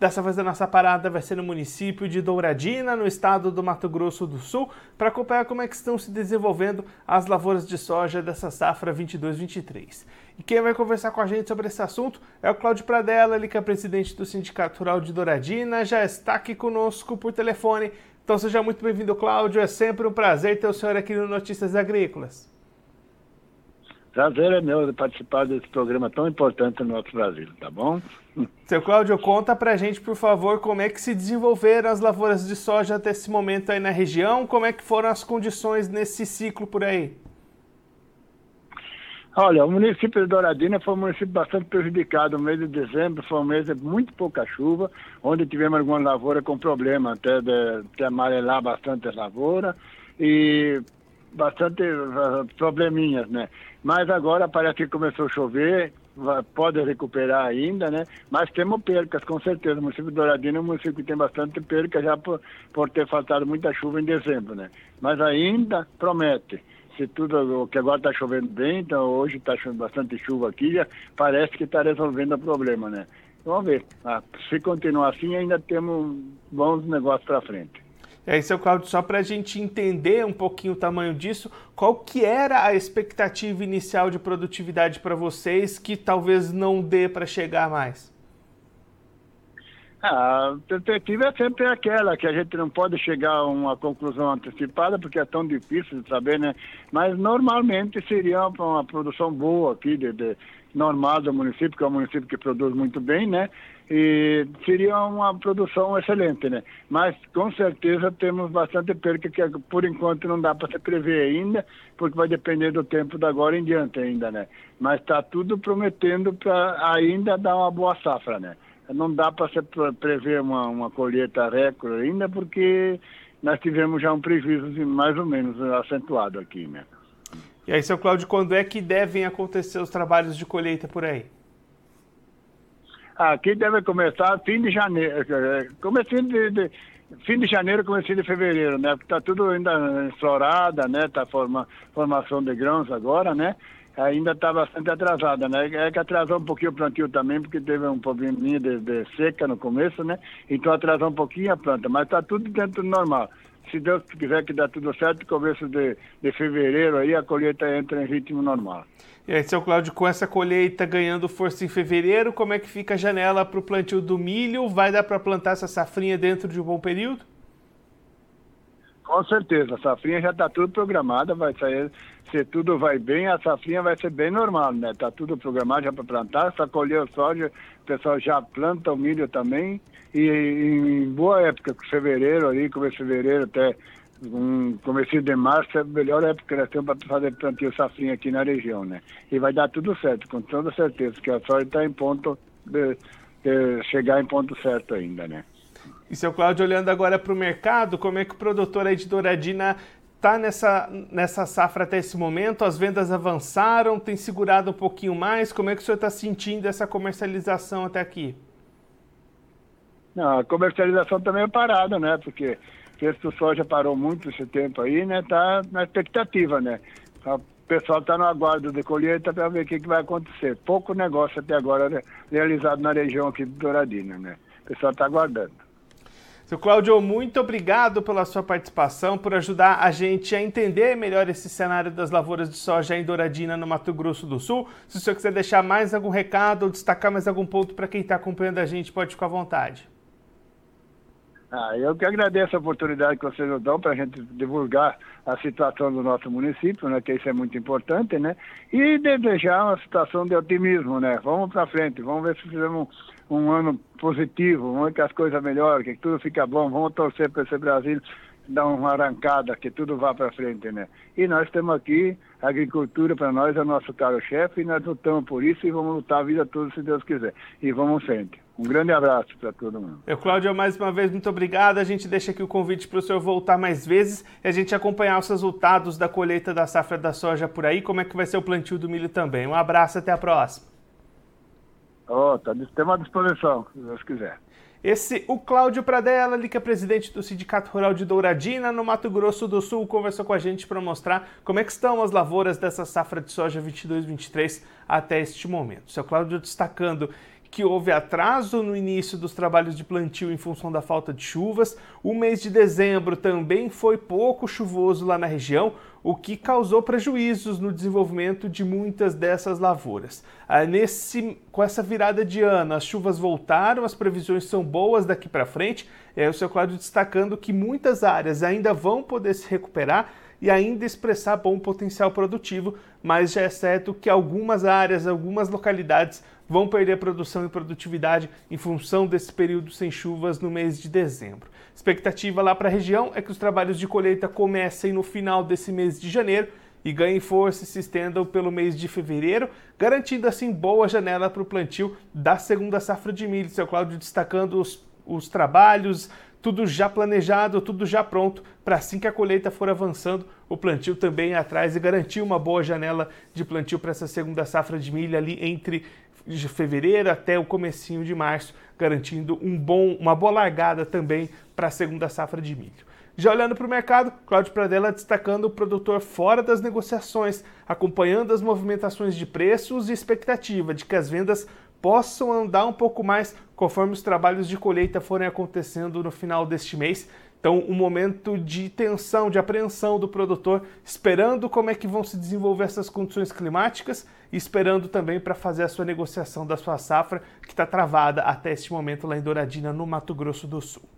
Dessa vez a nossa parada vai ser no município de Douradina, no estado do Mato Grosso do Sul, para acompanhar como é que estão se desenvolvendo as lavouras de soja dessa safra 22-23. E quem vai conversar com a gente sobre esse assunto é o Cláudio Pradella, ele que é presidente do Sindicato Rural de Douradina, já está aqui conosco por telefone. Então seja muito bem-vindo, Cláudio. É sempre um prazer ter o senhor aqui no Notícias Agrícolas. Prazer é meu de participar desse programa tão importante no nosso Brasil, tá bom? Seu Cláudio, conta pra gente, por favor, como é que se desenvolveram as lavouras de soja até esse momento aí na região, como é que foram as condições nesse ciclo por aí? Olha, o município de Douradina foi um município bastante prejudicado. O mês de dezembro foi um mês de muito pouca chuva, onde tivemos algumas lavouras com problema, até de, de amarelar bastante as lavouras e bastante uh, probleminhas, né? Mas agora parece que começou a chover, pode recuperar ainda, né? Mas temos percas, com certeza. O município de Douradina é um município que tem bastante perca já por, por ter faltado muita chuva em dezembro, né? Mas ainda promete se tudo, que agora está chovendo bem, então hoje está chovendo bastante chuva aqui, já parece que está resolvendo o problema, né? Vamos ver. Ah, se continuar assim, ainda temos bons negócios para frente. E aí, seu Claudio, só para a gente entender um pouquinho o tamanho disso, qual que era a expectativa inicial de produtividade para vocês que talvez não dê para chegar mais? Ah, a perspectiva é sempre aquela, que a gente não pode chegar a uma conclusão antecipada, porque é tão difícil de saber, né? Mas normalmente seria uma, produção boa aqui, de, de, normal do município, que é um município que produz muito bem, né? E seria uma produção excelente, né? Mas com certeza temos bastante perca que por enquanto não dá para se prever ainda, porque vai depender do tempo da agora em diante ainda, né? Mas está tudo prometendo para ainda dar uma boa safra, né? não dá para se prever uma, uma colheita recorde ainda, porque nós tivemos já um prejuízo mais ou menos acentuado aqui, né? E aí, seu Cláudio, quando é que devem acontecer os trabalhos de colheita por aí? Aqui deve começar fim de janeiro, é, comecinho de, de fim de janeiro, comecinho de fevereiro, né? Porque está tudo ainda florada, né? Tá forma, formação de grãos agora, né? ainda está bastante atrasada, né? É que atrasou um pouquinho o plantio também, porque teve um probleminha de, de seca no começo, né? Então atrasou um pouquinho a planta, mas está tudo dentro do normal. Se Deus quiser que dá tudo certo, começo de, de fevereiro aí a colheita entra em ritmo normal. E aí, seu Cláudio, com essa colheita ganhando força em fevereiro, como é que fica a janela para o plantio do milho? Vai dar para plantar essa safrinha dentro de um bom período? Com certeza, a safrinha já está tudo programada, vai sair, se tudo vai bem, a safrinha vai ser bem normal, né? Está tudo programado já para plantar, só colher o soja, o pessoal já planta o milho também, e em boa época, fevereiro ali, começo de fevereiro até um começo de março é a melhor época que nós temos para fazer plantio safrinha aqui na região, né? E vai dar tudo certo, com toda certeza, que a soja está em ponto de, de chegar em ponto certo ainda, né? E seu Cláudio, olhando agora para o mercado, como é que o produtor aí de Douradina está nessa, nessa safra até esse momento? As vendas avançaram, tem segurado um pouquinho mais? Como é que o senhor está sentindo essa comercialização até aqui? Não, a comercialização também é parada, né? Porque o preço do soja parou muito esse tempo aí, né? Está na expectativa, né? O pessoal está no aguardo de colheita para ver o que, que vai acontecer. Pouco negócio até agora realizado na região aqui de Douradina, né? O pessoal está aguardando. Seu Cláudio, muito obrigado pela sua participação, por ajudar a gente a entender melhor esse cenário das lavouras de soja em Douradina, no Mato Grosso do Sul. Se o senhor quiser deixar mais algum recado ou destacar mais algum ponto para quem está acompanhando a gente, pode ficar à vontade. Ah, eu que agradeço a oportunidade que vocês nos dão para a gente divulgar a situação do nosso município, né, que isso é muito importante, né? E desejar uma situação de otimismo, né? Vamos para frente, vamos ver se fizemos um ano positivo, vamos que as coisas melhorem, que tudo fica bom, vamos torcer para esse Brasil dar uma arrancada, que tudo vá para frente, né? E nós temos aqui, a agricultura para nós é nosso caro-chefe, e nós lutamos por isso e vamos lutar a vida toda, se Deus quiser. E vamos frente. Um grande abraço para todo mundo. Eu, Cláudio, mais uma vez, muito obrigado. A gente deixa aqui o convite para o senhor voltar mais vezes e a gente acompanhar os resultados da colheita da safra da soja por aí, como é que vai ser o plantio do milho também. Um abraço, até a próxima. Oh, tá, uma disposição, se Deus quiser. Esse, o Cláudio Pradella, que é presidente do Sindicato Rural de Douradina, no Mato Grosso do Sul, conversou com a gente para mostrar como é que estão as lavouras dessa safra de soja 22-23 até este momento. Seu Cláudio destacando que houve atraso no início dos trabalhos de plantio em função da falta de chuvas. O mês de dezembro também foi pouco chuvoso lá na região, o que causou prejuízos no desenvolvimento de muitas dessas lavouras. Ah, nesse, com essa virada de ano, as chuvas voltaram, as previsões são boas daqui para frente. É, o seu Cláudio destacando que muitas áreas ainda vão poder se recuperar e ainda expressar bom potencial produtivo, mas já é certo que algumas áreas, algumas localidades vão perder produção e produtividade em função desse período sem chuvas no mês de dezembro. Expectativa lá para a região é que os trabalhos de colheita comecem no final desse mês de janeiro e ganhem força e se estendam pelo mês de fevereiro, garantindo assim boa janela para o plantio da segunda safra de milho. Seu Cláudio destacando os, os trabalhos, tudo já planejado, tudo já pronto para assim que a colheita for avançando, o plantio também atrás e garantir uma boa janela de plantio para essa segunda safra de milho ali entre de fevereiro até o comecinho de março, garantindo um bom, uma boa largada também para a segunda safra de milho. Já olhando para o mercado, Cláudio Pradella destacando o produtor fora das negociações, acompanhando as movimentações de preços e expectativa de que as vendas possam andar um pouco mais conforme os trabalhos de colheita forem acontecendo no final deste mês, então, um momento de tensão, de apreensão do produtor, esperando como é que vão se desenvolver essas condições climáticas e esperando também para fazer a sua negociação da sua safra, que está travada até este momento lá em Douradina, no Mato Grosso do Sul.